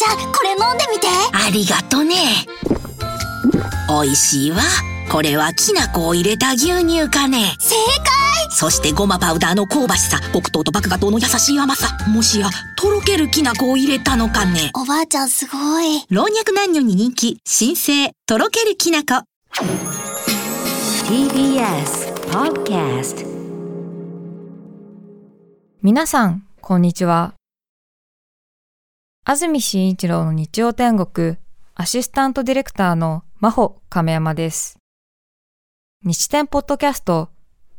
ちゃんこれ飲んでみて。ありがとね。美味しいわ。これはきな粉を入れた牛乳かね。正解。そしてごまパウダーの香ばしさ。黒糖と麦芽糖の優しい甘さ。もしやとろけるきな粉を入れたのかね。おばあちゃんすごい。老若男女に人気。新生とろけるきな粉。TBS Podcast 皆さん、こんにちは。安住紳一郎の日曜天国、アシスタントディレクターの真帆亀山です。日天ポッドキャスト、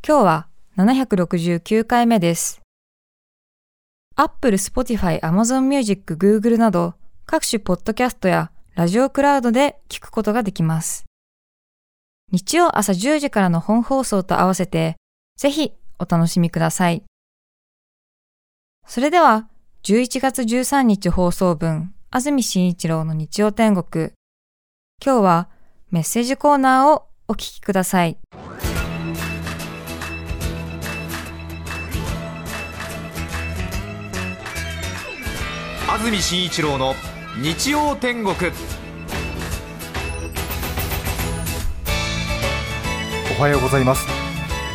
今日は769回目です。Apple、Spotify、Amazon Music、Google など各種ポッドキャストやラジオクラウドで聞くことができます。日曜朝10時からの本放送と合わせて、ぜひお楽しみください。それでは、11月13日放送分、安住紳一郎の日曜天国。今日はメッセージコーナーをお聞きください。安住紳一郎の日曜天国おはようございます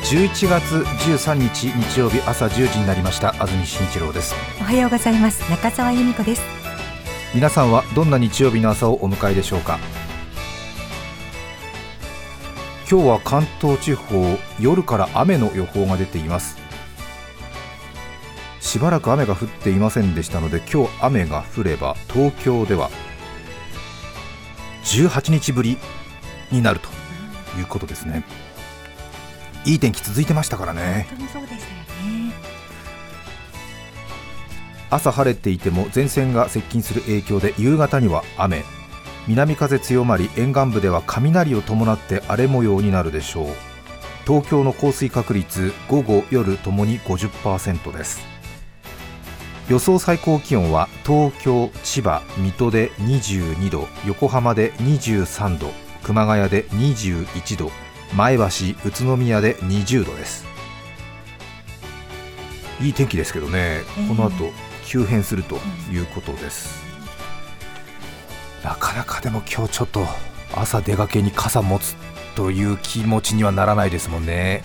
11月13日日曜日朝10時になりました。安住紳一郎です。おはようございます。中澤由美子です。皆さんはどんな日曜日の朝をお迎えでしょうか？今日は関東地方夜から雨の予報が出ています。しばらく雨が降っていませんでしたので今日雨が降れば東京では18日ぶりになるということですねいい天気続いてましたからね。本当にそうでしたよね。朝晴れていても前線が接近する影響で夕方には雨。南風強まり沿岸部では雷を伴って荒れ模様になるでしょう。東京の降水確率午後夜ともに50%です。予想最高気温は東京、千葉、水戸で22度横浜で23度熊谷で21度前橋、宇都宮で20度です。いい天気ですけどね、この後急変するということです、なかなかでも今日ちょっと朝出かけに傘持つという気持ちにはならないですもんね。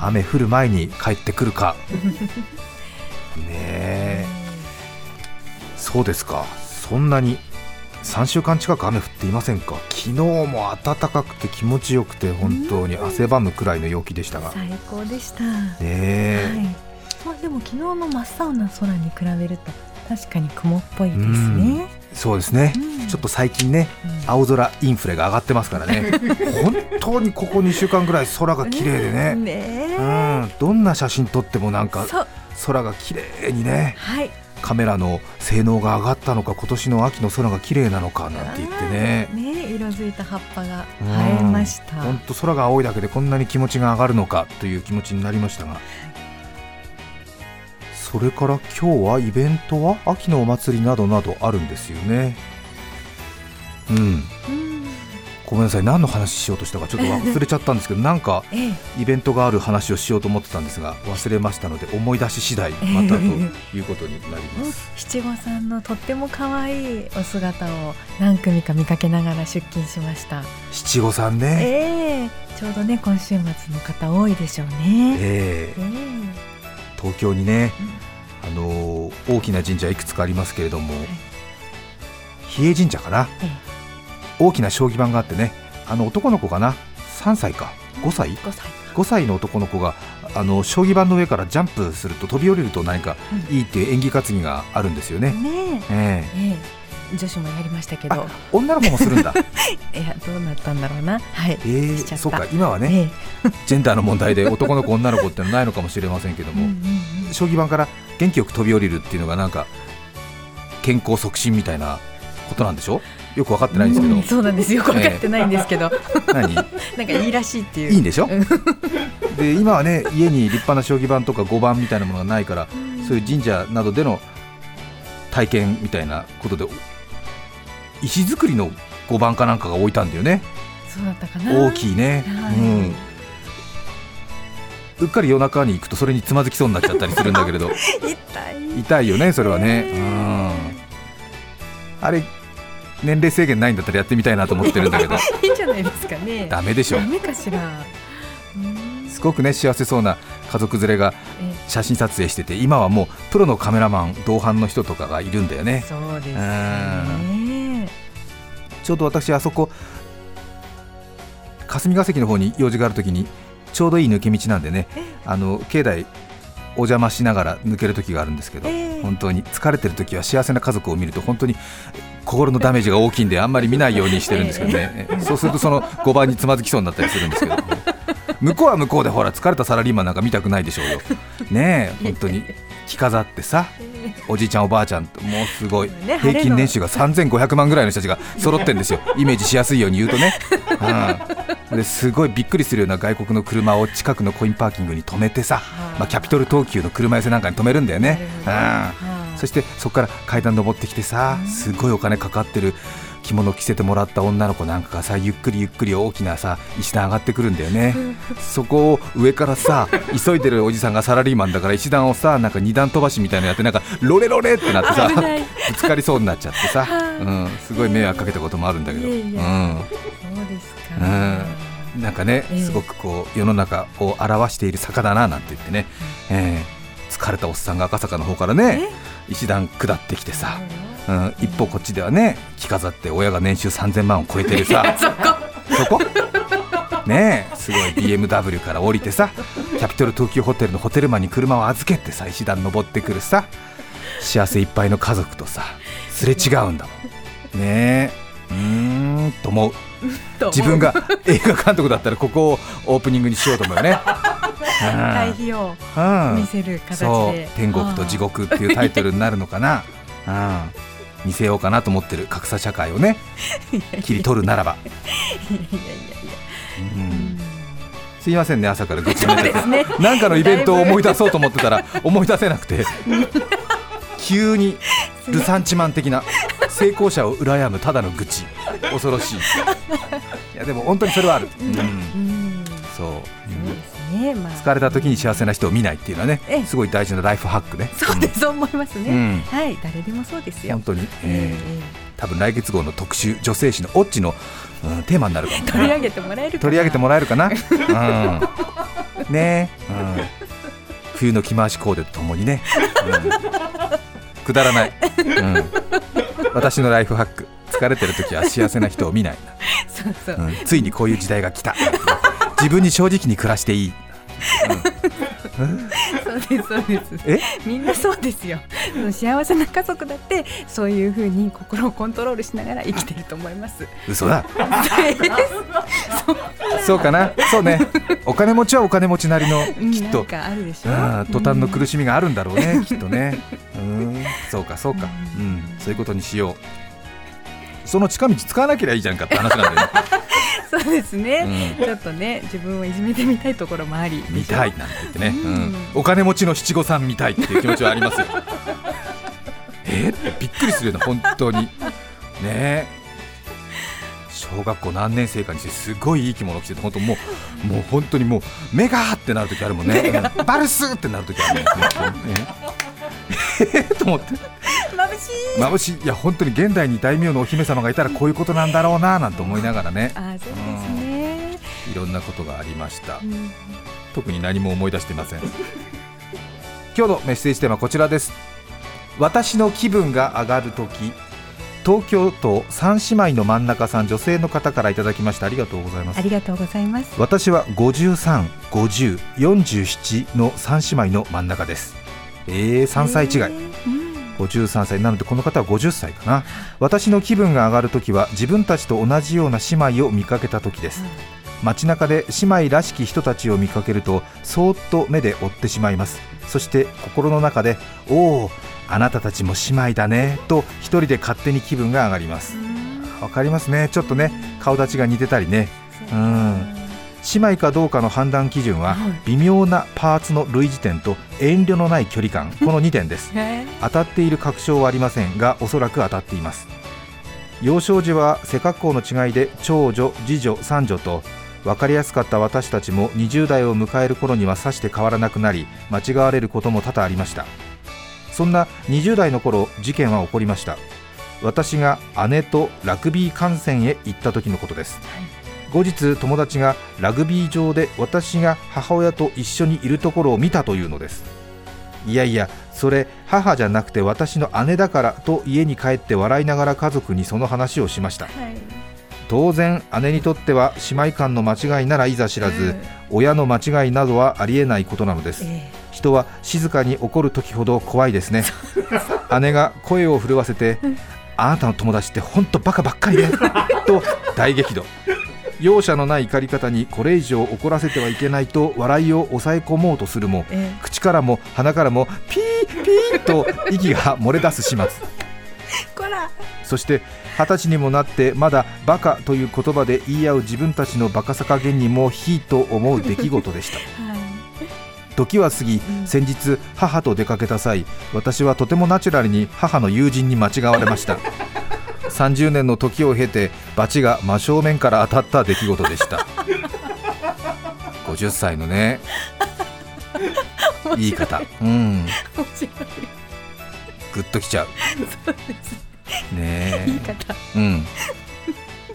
雨降る前に帰ってくるか。ねえ。そうですか。そんなに3週間近く雨降っていませんか？昨日も暖かくて気持ちよくて本当に汗ばむくらいの陽気でしたが。ね最高でした、え。はい。まあ、でも昨日の真っ青な空に比べると確かに雲っぽいですね、そうですね、うん。ちょっと最近ね、青空インフレが上がってますからね。本当にここ2週間ぐらい空が綺麗でね、ねうん、どんな写真撮ってもなんか空が綺麗にね。はいカメラの性能が上がったのか今年の秋の空が綺麗なのかなんて言ってね。ね色づいた葉っぱがうん生えました、本当空が青いだけでこんなに気持ちが上がるのかという気持ちになりましたが。それから今日はイベントは秋のお祭りなどなどあるんですよね。うんうんごめんなさい何の話しようとしたかちょっと忘れちゃったんですけど なんかええ。イベントがある話をしようと思ってたんですが忘れましたので思い出し次第またということになります。七五三のとっても可愛いお姿を何組か見かけながら出勤しました。七五三ね。ええ。ちょうどね今週末の方多いでしょうね。ええ。え東京にね、あのー大きな神社いくつかありますけれども、比叡神社かな、え大きな将棋盤があってねあの男の子かな？3歳か。5歳？え5歳5歳の男の子があの将棋盤の上からジャンプすると飛び降りると何かいいっていう演技担ぎがあるんですよね、ねえ。ええ。ええ。女子もやりましたけど。あ女の子もするんだ。いやどうなったんだろうな。はい。ええしちゃった。そうか。今はね、えジェンダーの問題で男の子女の子ってのはないのかもしれませんけども、うん。将棋盤から元気よく飛び降りるっていうのがなんか健康促進みたいなことなんでしょ？よく分かってないんですけど、うんそうなんです。よく分かってないんですけど、何？なんかいいらしいっていう。いいんでしょ？で今はね家に立派な将棋盤とか碁盤みたいなものがないからそういう神社などでの体験みたいなことで石造りの碁盤かなんかが置いたんだよね。そうだったかな。大きいね、はい。うん。うっかり夜中に行くとそれにつまずきそうになっちゃったりするんだけれど。痛い。痛いよねそれはね、うん。あれ年齢制限ないんだったらやってみたいなと思ってるんだけど。いいんじゃないですかね。ダメでしょ。ダメかしら。うん。すごくね幸せそうな家族連れがえ写真撮影してて今はもうプロのカメラマン同伴の人とかがいるんだよね。そうですね。ちょうど私あそこ霞が関の方に用事があるときにちょうどいい抜け道なんでねあの境内お邪魔しながら抜ける時があるんですけど、ええ。本当に疲れてる時は幸せな家族を見ると本当に心のダメージが大きいんであんまり見ないようにしてるんですけどね、そうするとその5番につまずきそうになったりするんですけど、向こうは向こうでほら疲れたサラリーマンなんか見たくないでしょうよ。ねえ本当に。着飾ってさおじいちゃんおばあちゃんともうすごい。ね平均年収が3500万ぐらいの人たちが揃ってるんですよ。イメージしやすいように言うとね、うん、ですごいびっくりするような外国の車を近くのコインパーキングに止めてさ、まあ、キャピトル東急の車寄せなんかに止めるんだよね、うんそしてそこから階段登ってきてさすごいお金かかってる着物着せてもらった女の子なんかがさゆっくりゆっくり大きなさ石段上がってくるんだよね。そこを上からさ急いでるおじさんがサラリーマンだから石段をさなんか二段飛ばしみたいなのやってなんかロレロレってなってさぶつかりそうになっちゃってさ、うん、すごい迷惑かけたこともあるんだけど、うん、そうですか。うん。なんかね、ええ。すごくこう世の中を表している坂だななんて言ってね、えー疲れたおっさんが赤坂の方からね石段下ってきてさ、うん、一方こっちではね着飾って親が年収3000万を超えてるさ。そこ。ねえすごい。BMW から降りてさキャピトル東急ホテルのホテルマンに車を預けてさ石段登ってくるさ。幸せいっぱいの家族とさすれ違うんだもん。ねえ。うーんと思う自分が映画監督だったらここをオープニングにしようと思うよね。対比をうん。見せる形そう。で天国と地獄っていうタイトルになるのかな、うん、見せようかなと思ってる格差社会をね。切り取るならば、いやいやいやいや。うん、すいませんね朝から愚痴めてて、ですね。なんかのイベントを思い出そうと思ってたら思い出せなくて。急にルサンチマン的な成功者を羨むただの愚痴恐ろしい。いやでも本当にそれはある、うん。うん。そう、ね。まあ。疲れた時に幸せな人を見ないっていうのはねええ。すごい大事なライフハックね。そうですそう思いますね、うん。はい誰でもそうですよ。本当に、ええー多分来月号の特集女性誌のオッチの、うんテーマになるかも。え取り上げてもらえるかな。取り上げてもらえるかな、うん、ね。え、うん、冬の着回しコーデとともにね、うん、くだらない、うん、私のライフハック疲れてる時は幸せな人を見ない、そうそう、うん、ついにこういう時代が来た。自分に正直に暮らしていい、そうですそうです。え？みんなそうですよ。幸せな家族だってそういうふうに心をコントロールしながら生きてると思います。嘘だ。そうかな？そうね。お金持ちはお金持ちなりのうん。きっと。あるでしょ。うん。途端の苦ししみがあるんだろうね、きっとね。うん、そうか、そうか、うん、そういうことにしよう。その近道使わなければいいじゃんかって話なんだよね。そうですね、うちょっとね自分をいじめてみたいところもあり。見たいなんて言ってね、ううん。ん、お金持ちの七五三見たいっていう気持ちはありますよ。え？ーってびっくりするよね、本当に。ね。え。小学校何年生かにしてすごいいい着物着てて本当もうもう本当にもうメガーってなる時あるもんね。うん。バルスってなる時あるもんね と思って。眩しい。眩しい。いや本当に現代に大名のお姫様がいたらこういうことなんだろうななんて思いながらね。あそうですね、いろんなことがありました。うん。特に何も思い出していません。今日のメッセージテーマはこちらです。私の気分が上がるとき東京都三姉妹の真ん中さん女性の方からいただきました。ありがとうございます。ありがとうございます。私は53、50、47の三姉妹の真ん中ですえー、3歳違い。えーうん53歳。なのでこの方は50歳かな。私の気分が上がるときは自分たちと同じような姉妹を見かけたときです。街中で姉妹らしき人たちを見かけるとそーっと目で追ってしまいます。そして心の中でおおあなたたちも姉妹だね。と一人で勝手に気分が上がります。わかりますね。ちょっとね顔立ちが似てたりね。うん姉妹かどうかの判断基準は微妙なパーツの類似点と遠慮のない距離感。この2点です。え。当たっている確証はありませんがおそらく当たっています。幼少時は背格好の違いで長女次女三女と分かりやすかった私たちも20代を迎える頃にはさして変わらなくなり間違われることも多々ありました。そんな20代の頃事件は起こりました。私が姉とラグビー観戦へ行った時のことです、後日友達がラグビー場で私が母親と一緒にいるところを見たというのです。いやいやそれ母じゃなくて私の姉だからと家に帰って笑いながら家族にその話をしました。当然姉にとっては姉妹間の間違いならいざ知らず、親の間違いなどはありえないことなのです、人は静かに怒る時ほど怖いですね。姉が声を震わせて あなたの友達って本当バカばっかりねと大激怒容赦のない怒り方にこれ以上怒らせてはいけないと笑いを抑え込もうとするも、口からも鼻からもピーピーと息が漏れ出す始末。そして二十歳にもなってまだバカという言葉で言い合う自分たちのバカさ加減にもひいと思う出来事でした。時は過ぎ先日母と出かけた際私はとてもナチュラルに母の友人に間違われました30年の時を経て罰が真正面から当たった出来事でした。50歳のね。言い。方。うん。グッときちゃう。ね。え。言い方。うん、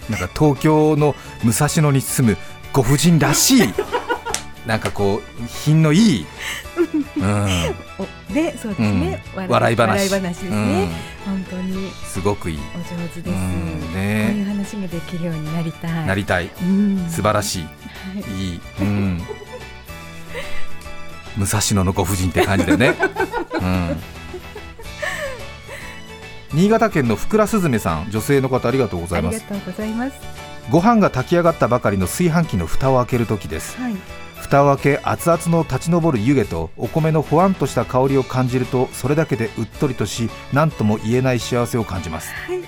なんか東京の武蔵野に住むご婦人らしいなんかこう品のいい、うん。おでそうですね、笑い話。笑い話ですね、本当に。うん、すごくいい、お上手です、うん。こうねいう話ができるようになりたい。なりたい。うん。素晴らしい、い。い、うん、武蔵野のご婦人って感じだよね、うん、新潟県のふくらすずめさん女性の方ありがとうございます。ありがとうございます。ご飯が炊き上がったばかりの炊飯器の蓋を開ける時です。はい蓋を開け熱々の立ち上る湯気とお米のほわんとした香りを感じるとそれだけでうっとりとし何とも言えない幸せを感じます、はい。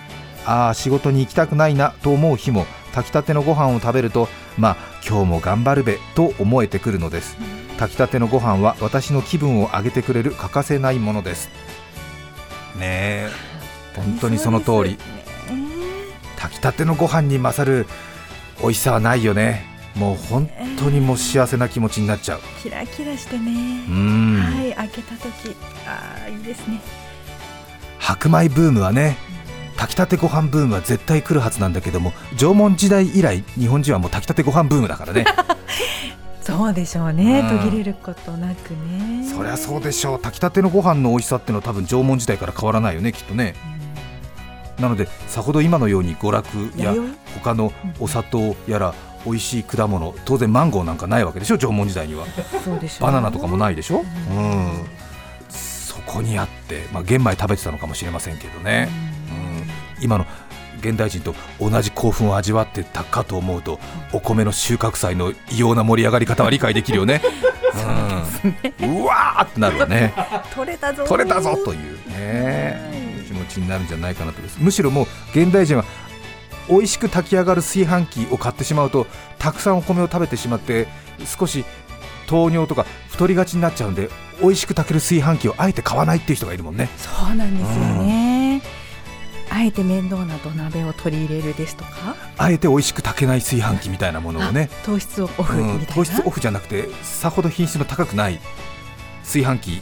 ああ仕事に行きたくないなと思う日も炊きたてのご飯を食べるとまあ今日も頑張るべと思えてくるのです。炊きたてのご飯は私の気分を上げてくれる欠かせないものです。ねえ本当にその通り。炊きたてのご飯に勝る美味しさはないよねもう本当にもう幸せな気持ちになっちゃう。キラキラしてね。う、ん、はい開けた時。ああいいですね。白米ブームはね炊きたてご飯ブームは絶対来るはずなんだけども縄文時代以来日本人はもう炊きたてご飯ブームだからね。そうでしょうね、うん。途切れることなくね。そりゃそうでしょう。炊きたてのご飯の美味しさっていうのは多分縄文時代から変わらないよねきっとね。なのでさほど今のように娯楽や弥他のお砂糖やら美味しい果物。当然マンゴーなんかないわけでしょ？縄文時代には。生そうでしょうバナナとかもないでしょ？うん。そこにあってまあ玄米食べてたのかもしれませんけどね。うん。今の現代人と同じ興奮を味わってたかと思うとお米の収穫祭の異様な盛り上がり方は理解できるよね。うん、うわーってなるわね。取れたぞ取れたぞというね。気持ちになるんじゃないかなとです。むしろもう現代人は美味しく炊き上がる炊飯器を買ってしまうとたくさんお米を食べてしまって少し糖尿とか太りがちになっちゃうんで美味しく炊ける炊飯器をあえて買わないっていう人がいるもんね。そうなんですよね、あえて面倒な土鍋を取り入れるですとか？あえて美味しく炊けない炊飯器みたいなものをね、糖質をオフみたいな、うん、糖質オフじゃなくてさほど品質の高くない炊飯器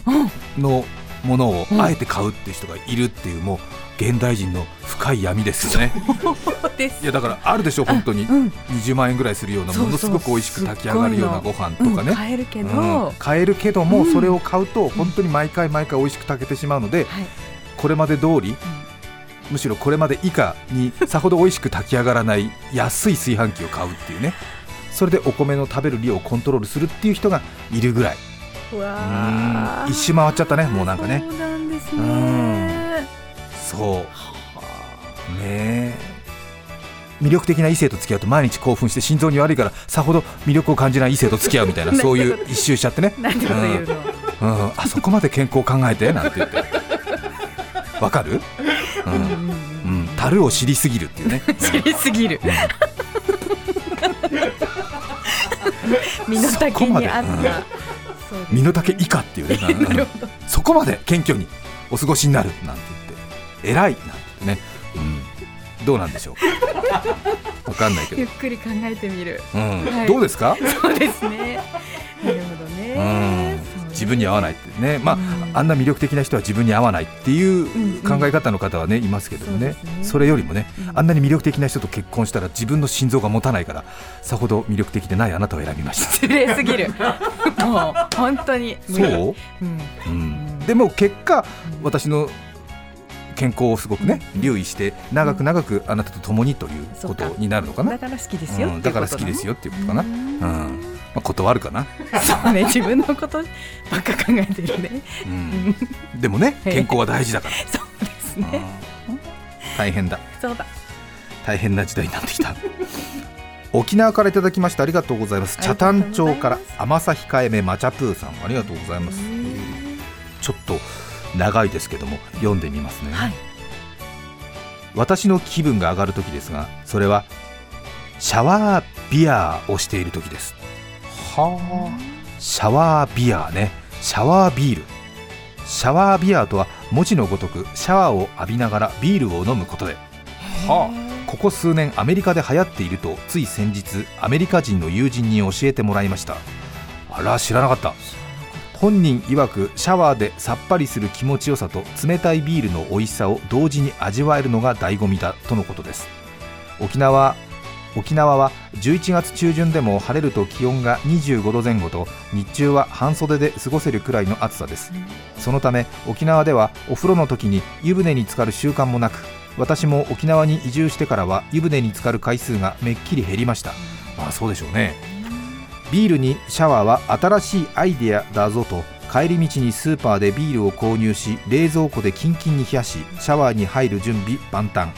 のものをあえて買うっていう人がいるっていうもう現代人の深い闇ですよね。そうです。いやだからあるでしょ本当に。うん。20万円ぐらいするようなそうそうものすごく美味しく炊き上がるようなご飯とかうんね買えるけど、うん。買えるけどもそれを買うと本当に毎回毎回美味しく炊けてしまうのではい。これまで通りむしろこれまで以下にさほど美味しく炊き上がらない安い炊飯器を買うっていうね。それでお米の食べる量をコントロールするっていう人がいるぐらい。うわうん。ー一周回っちゃったねもうなんかね。そうなんですうねそう。ねえ。魅力的な異性と付き合うと毎日興奮して心臓に悪いからさほど魅力を感じない異性と付き合うみたいな そういう一周しちゃってね。なんうん、あそこまで健康を考えて？なんて言って。わかる、うん。うん、樽を知りすぎるっていうね。知りすぎる。身の丈に合った。うです身の丈以下っていうね。そこまで謙虚にお過ごしになる。なんて偉いなんてね、うん、どうなんでしょう。わかんないけど。ゆっ、くり考えてみる。うん。はい。どうですか？そうですね。なるほどね。うん。自分に合わないってね、まあ、あんな魅力的な人は自分に合わないっていう考え方の方はねいますけどもね,、そうですね。それよりもね、あんなに魅力的な人と結婚したら自分の心臓が持たないからさほど魅力的でないあなたを選びました。失礼すぎる。もう本当にそう、うん。うん、でも結果私の健康をすごくね留意して長く長くあなたと共にということになるのかな。だから好きですよ、うん。だから好きですよっていうことかな、うん。まあ、断るかな、そうね。自分のことばっか考えてるね。うん、でもね 健康は大事だから、そうですうん。ね大変だ。そうだ。大変な時代になってきた。沖縄からいただきましてありがとうございます。ありがと北谷町から甘さ控えめマチャプーさん。ありがとうございます。ちょっと長いですけども読んでみますね、はい。私の気分が上がる時ですがそれはシャワービアをしている時です。はあ。シャワービアね。シャワービール。シャワービアとは文字のごとくシャワーを浴びながらビールを飲むことで。はあ。ここ数年アメリカで流行っているとつい先日アメリカ人の友人に教えてもらいました。あら知らなかった本人曰くシャワーでさっぱりする気持ちよさと冷たいビールの美味しさを同時に味わえるのが醍醐味だとのことです。沖縄沖縄は11月中旬でも晴れると気温が25度前後と日中は半袖で過ごせるくらいの暑さです。そのため沖縄ではお風呂の時に湯船に浸かる習慣もなく私も沖縄に移住してからは湯船に浸かる回数がめっきり減りました。まあそうでしょうね。ビールにシャワーは新しいアイデアだぞと帰り道にスーパーでビールを購入し冷蔵庫でキンキンに冷やしシャワーに入る準備万端。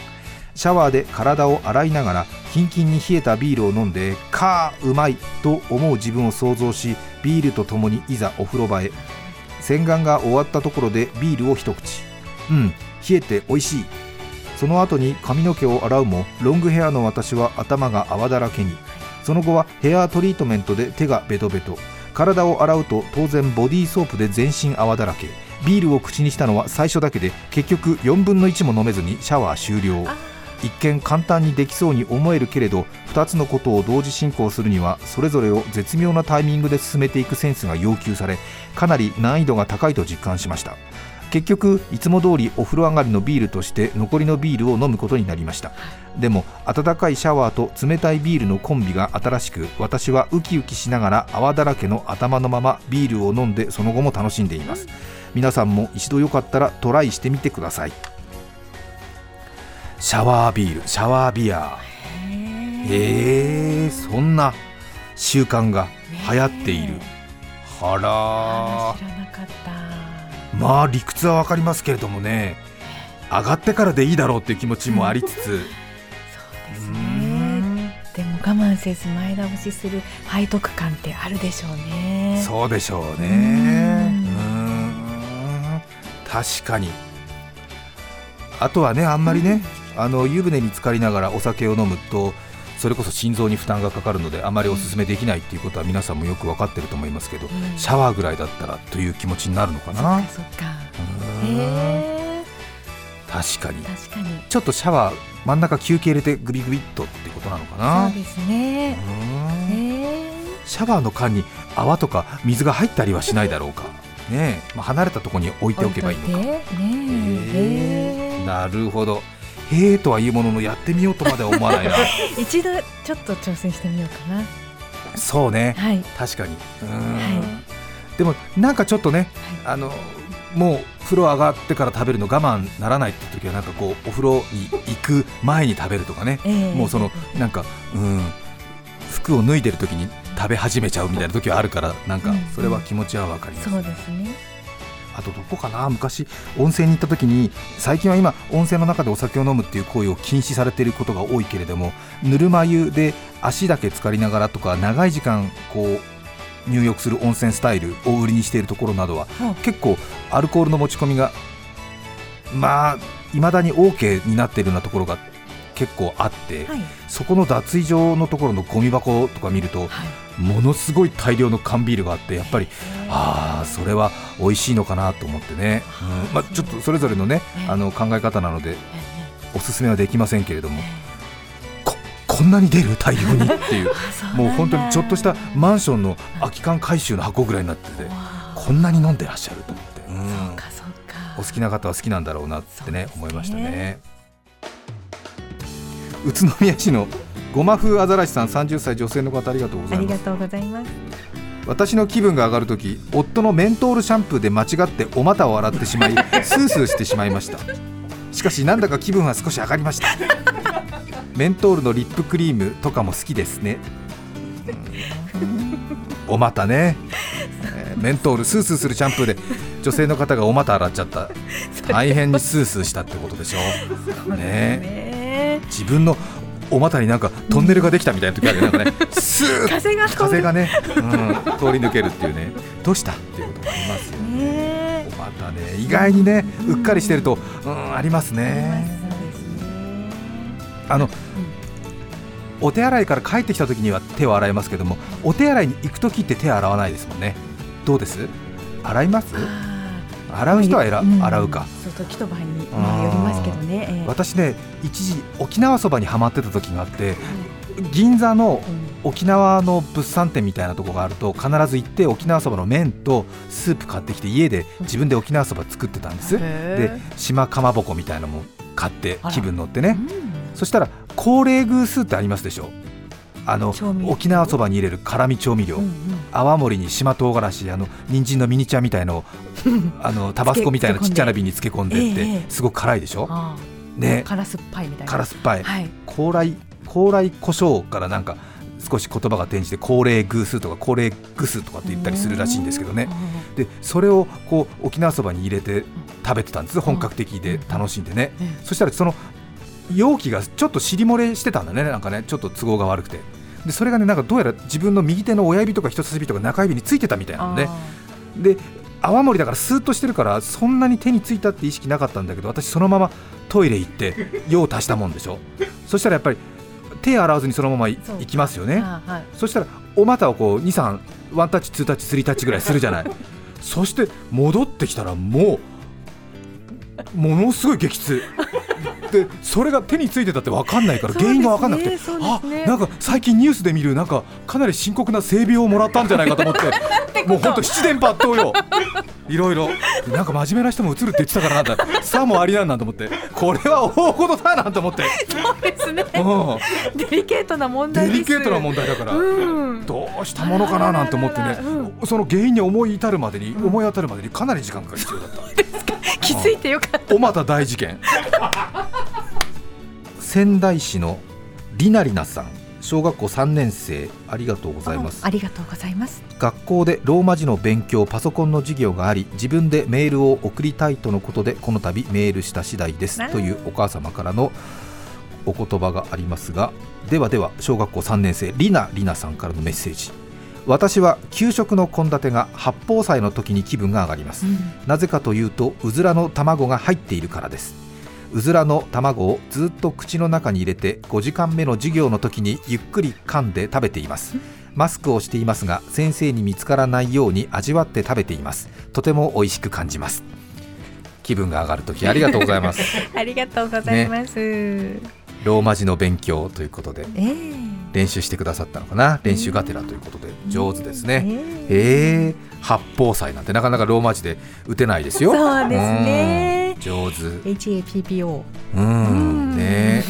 シャワーで体を洗いながらキンキンに冷えたビールを飲んでかーうまいと思う自分を想像しビールとともにいざお風呂場へ。洗顔が終わったところでビールを一口。うん冷えて美味しい。その後に髪の毛を洗うもロングヘアの私は頭が泡だらけに。その後はヘアトリートメントで手がベトベト。体を洗うと当然ボディーソープで全身泡だらけ。ビールを口にしたのは最初だけで結局4分の1も飲めずにシャワー終了。一見簡単にできそうに思えるけれど2つのことを同時進行するにはそれぞれを絶妙なタイミングで進めていくセンスが要求されかなり難易度が高いと実感しました結局いつも通りお風呂上がりのビールとして残りのビールを飲むことになりました。でも温かいシャワーと冷たいビールのコンビが新しく私はウキウキしながら泡だらけの頭のままビールを飲んでその後も楽しんでいます。皆さんも一度よかったらトライしてみてください。シャワービールシャワービア。えー、そんな習慣が流行っている。はら知らなかったまあ理屈は分かりますけれどもね上がってからでいいだろうっていう気持ちもありつつ。そうですね。でも我慢せず前倒しする背徳感ってあるでしょうね。そうでしょううね。んうーん。確かに。あとはねあんまりねあの湯船に浸かりながらお酒を飲むとそれこそ心臓に負担がかかるのであまりお勧めできないっていうことは皆さんもよく分かってると思いますけどうん。シャワーぐらいだったらという気持ちになるのかな？確かに。確かに。ちょっとシャワー真ん中休憩入れてグビグビっとってことなのかな？そうですね。シャワーの間に泡とか水が入ったりはしないだろうか。ねえ、まあ、離れたところに置いておけばいいのか。ねえ。へえなるほどへえとは言うもののやってみようとまでは思わないな。一度ちょっと挑戦してみようかな。そうね。はい。確かに。うーん、はでもなんかちょっとねあのもう風呂上がってから食べるの我慢ならないって時はなんかこうお風呂に行く前に食べるとかね、ええ。もうそのなんかうん。服を脱いでる時に食べ始めちゃうみたいな時はあるからなんかうん。それは気持ちはわかります、そうですねあとどこかな？昔温泉に行った時に最近は今温泉の中でお酒を飲むっていう行為を禁止されていることが多いけれどもぬるま湯で足だけ浸かりながらとか長い時間こう入浴する温泉スタイルを売りにしているところなどはうん結構アルコールの持ち込みがまあいまだに OK になっているようなところが結構あって、はい。そこの脱衣場のところのゴミ箱とか見るとはい。ものすごい大量の缶ビールがあってやっぱりああそれは美味しいのかなと思ってね、うん。まあ、ちょっとそれぞれのねええ。あの考え方なのでえおすすめはできませんけれどもここんなに出る大量にっていう もう本当にちょっとしたマンションの空き缶回収の箱ぐらいになっててここんなに飲んでらっしゃると思って、うんそうかそうか。お好きな方は好きなんだろうなってね。思いましたね宇都宮市のごま風アザラシさん30歳女性の方ありがとうございます。ありがとうございます。私の気分が上がるとき夫のメントールシャンプーで間違ってお股を洗ってしまい スースーしてしまいました。しかしなんだか気分は少し上がりました。メントールのリップクリームとかも好きですね。うん。お股ね、えーメントールスースーするシャンプーで女性の方がお股洗っちゃった。大変にスースーしたってことでしょ。ね。ね自分のお股になんかトンネルができたみたいな時あるよね。なんかねスーッ風が風がね、うん、通り抜けるっていうね。どうした？っていうことがありますよね。ねまたね意外にねうっかりしてるとうんありますね。あのお手洗いから帰ってきた時には手を洗いますけどもお手洗いに行く時って手洗わないですもんね。どうです？洗います？洗う人はえらん。洗うか。そう時と場合にまあよりますけどね。ええ。私ね一時沖縄そばにはまってた時があって銀座のうん。沖縄の物産展みたいなとこがあると必ず行って沖縄そばの麺とスープ買ってきて家で自分で沖縄そば作ってたんです。でへ島かまぼこみたいなのも買って気分乗ってね。うん。そしたら高麗宮スーってありますでしょあの沖縄そばに入れる辛味調味料、うんうん。泡盛に島唐辛子あの人参のミニチュアみたいのを あのタバスコみたいなちっちゃな瓶に漬け込んでって、ええすごく辛いでしょ？ね。辛酸っぱいみたいな。辛酸っぱい、はい。高麗高麗胡椒からなんか少し言葉が転じて高麗グースとか高麗グスとかって言ったりするらしいんですけどね。でそれをこう沖縄そばに入れて食べてたんです。本格的で楽しんでね、うん。そしたらその容器がちょっと尻漏れしてたんだね。なんかねちょっと都合が悪くてでそれがねなんかどうやら自分の右手の親指とか人差し指とか中指についてたみたいなのね。で泡盛だからスーッとしてるからそんなに手についたって意識なかったんだけど私そのままトイレ行って 用を足したもんでしょ。そしたらやっぱり手洗わずにそのまま行きますよね。はい。そしたらお股をこう23ワンタッチツータッチスリータッチぐらいするじゃない。そして戻ってきたらもうものすごい激痛でそれが手についてたって分かんないから原因が分かんなくて、そうあなんか最近ニュースで見るなんかかなり深刻な性病をもらったんじゃないかと思って。もう本当七伝八倒よ。いろいろ。なんか真面目な人も映るって言ってたからなんだ。さもありなんなんと思って。これは大事だなんて思って、そうですね。うん、デリケートな問題です。デリケートな問題だから、うん。どうしたものかななんて思ってね。うその原因に思い至るまでに、思い当たるまでにかなり時間が必要だった。気づいてよかった。おまた大事件仙台市のりなりなさん。小学校3年生。ありがとうございます。ありがとうございます。学校でローマ字の勉強パソコンの授業があり自分でメールを送りたいとのことでこの度メールした次第です。というお母様からのお言葉がありますが。ではでは小学校3年生りなりなさんからのメッセージ。私は給食の献立が八宝菜の時に気分が上がります、なぜかというとうずらの卵が入っているからですうずらの卵をずっと口の中に入れて5時間目の授業の時にゆっくり噛んで食べています。マスクをしていますが先生に見つからないように味わって食べています。とても美味しく感じます。気分が上がる時ありがとうございます。ありがとうございます、ローマ字の勉強ということでええ。練習してくださったのかな？練習がてらということで上手ですね。ええ。ー、八宝菜なんてなかなかローマ字で打てないですよ。そうですね。うん上手。HAPPO うん。ね。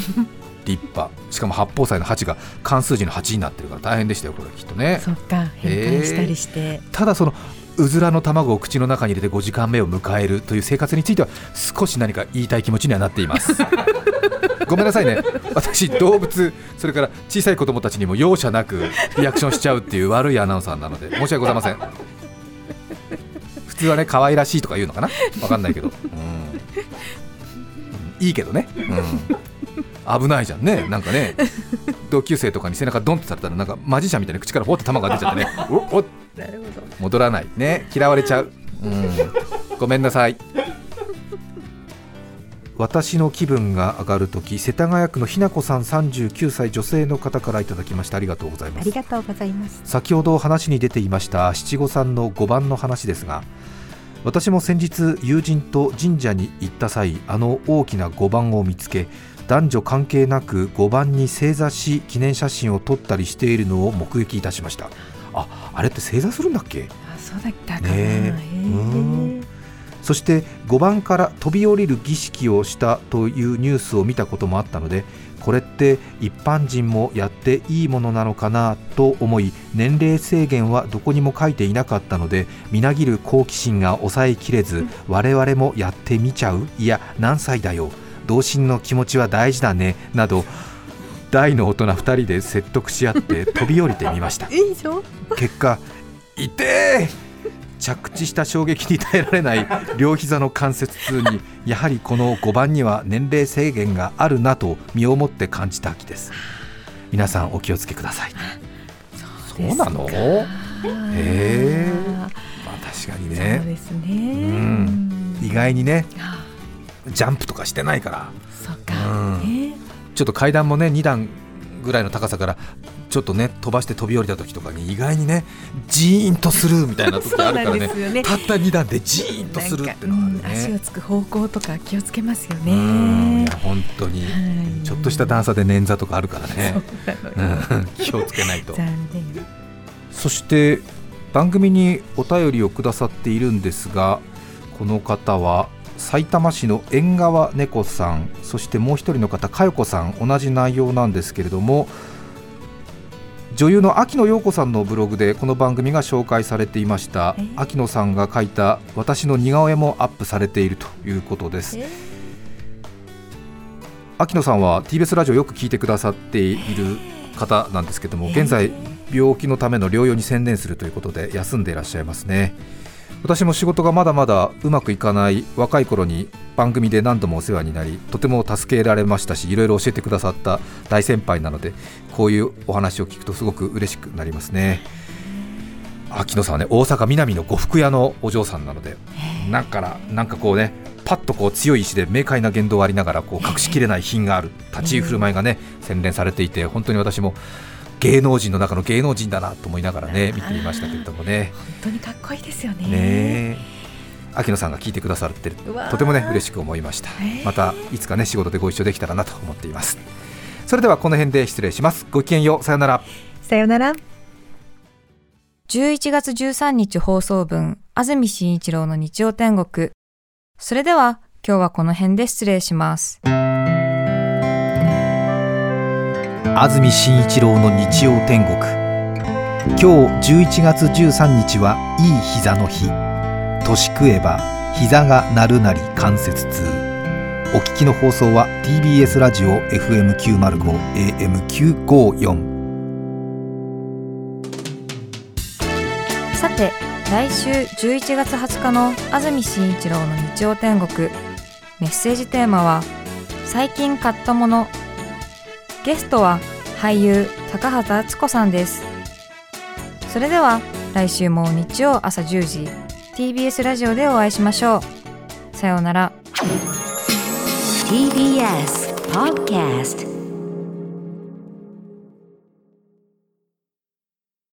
立派。しかも八宝菜の8が漢数字の8になってるから大変でしたよこれきっとね。そっか変換したりして、ただそのうずらの卵を口の中に入れて5時間目を迎えるという生活については少し何か言いたい気持ちにはなっています。ごめんなさいね。私動物それから小さい子供たちにも容赦なくリアクションしちゃうっていう悪いアナウンサーなので申し訳ございません。普通はね可愛らしいとか言うのかな？わかんないけど、うん、いいけどね、うん、危ないじゃんね。なんかね同級生とかに背中ドンってされたらなんかマジシャンみたいに口からほって玉が出ちゃってね。おおなるほど。戻らない。ね嫌われちゃう、うん、ごめんなさい。私の気分が上がるとき世田谷区のひなこさん39歳女性の方からいただきました。ありがとうございます。ありがとうございます。先ほど話に出ていました七五三の5番の話ですが私も先日友人と神社に行った際あの大きな5番を見つけ男女関係なく5番に正座し記念写真を撮ったりしているのを目撃いたしました。ああれって正座するんだっけ？あそうだったかな、ねへうんーそして5番から飛び降りる儀式をしたというニュースを見たこともあったのでこれって一般人もやっていいものなのかなと思い年齢制限はどこにも書いていなかったのでみなぎる好奇心が抑えきれず我々もやってみちゃういや何歳だよ童心の気持ちは大事だねなど大の大人2人で説得し合って飛び降りてみました。結果痛え着地した衝撃に耐えられない両膝の関節痛にやはりこの5番には年齢制限があるなと身をもって感じた秋です。皆さんお気をつけください。そうなの？へえ。まあ確かにそうねですね、ん。意外にねあジャンプとかしてないから。そうん。ね。ちょっと階段もね2段ぐらいの高さからちょっとね飛ばして飛び降りた時とかに意外にねジーンとするみたいな時あるからね。ね。たった2段でジーンとするっていうのがあるなんかうん足をね。つく方向とか気をつけますよね。や本当に。はい。ちょっとした段差で捻挫とかあるからね、気をつけないと。そして番組にお便りをくださっているんですがこの方は埼玉市の縁側猫さんそしてもう一人の方佳代子さん同じ内容なんですけれども女優の秋野陽子さんのブログでこの番組が紹介されていました。え秋野さんが書いた私の似顔絵もアップされているということです。え秋野さんは TBS ラジオよく聞いてくださっている方なんですけども現在病気のための療養に専念するということで休んでいらっしゃいますね私も仕事がまだまだうまくいかない若い頃に番組で何度もお世話になりとても助けられましたしいろいろ教えてくださった大先輩なのでこういうお話を聞くとすごく嬉しくなりますね。秋野さんはね大阪南の呉服屋のお嬢さんなのでなんかなんかこうねパッとこう強い意志で明快な言動をありながらこう隠しきれない品がある立ち居振る舞いがね洗練されていて本当に私も芸能人の中の芸能人だなと思いながらね見ていましたけれどもね。本当にかっこいいですよね。ねえ。秋野さんが聞いてくださってとてもね嬉しく思いました。えー。またいつかね仕事でご一緒できたらなと思っています。それではこの辺で失礼します。ごきげんよう。さよなら。さよなら。11月13日放送分、安住紳一郎の日曜天国。それでは、今日はこの辺で失礼します。安住紳一郎の日曜天国今日11月13日はいい膝の日年食えば膝が鳴るなり関節痛お聞きの放送は TBS ラジオ FM905 AM954 さて、来週11月20日の安住紳一郎の日曜天国。メッセージテーマは、最近買ったもの。ゲストは俳優高畑敦子さんです。それでは来週も日曜朝10時 TBS ラジオでお会いしましょう。さようなら。TBS Podcast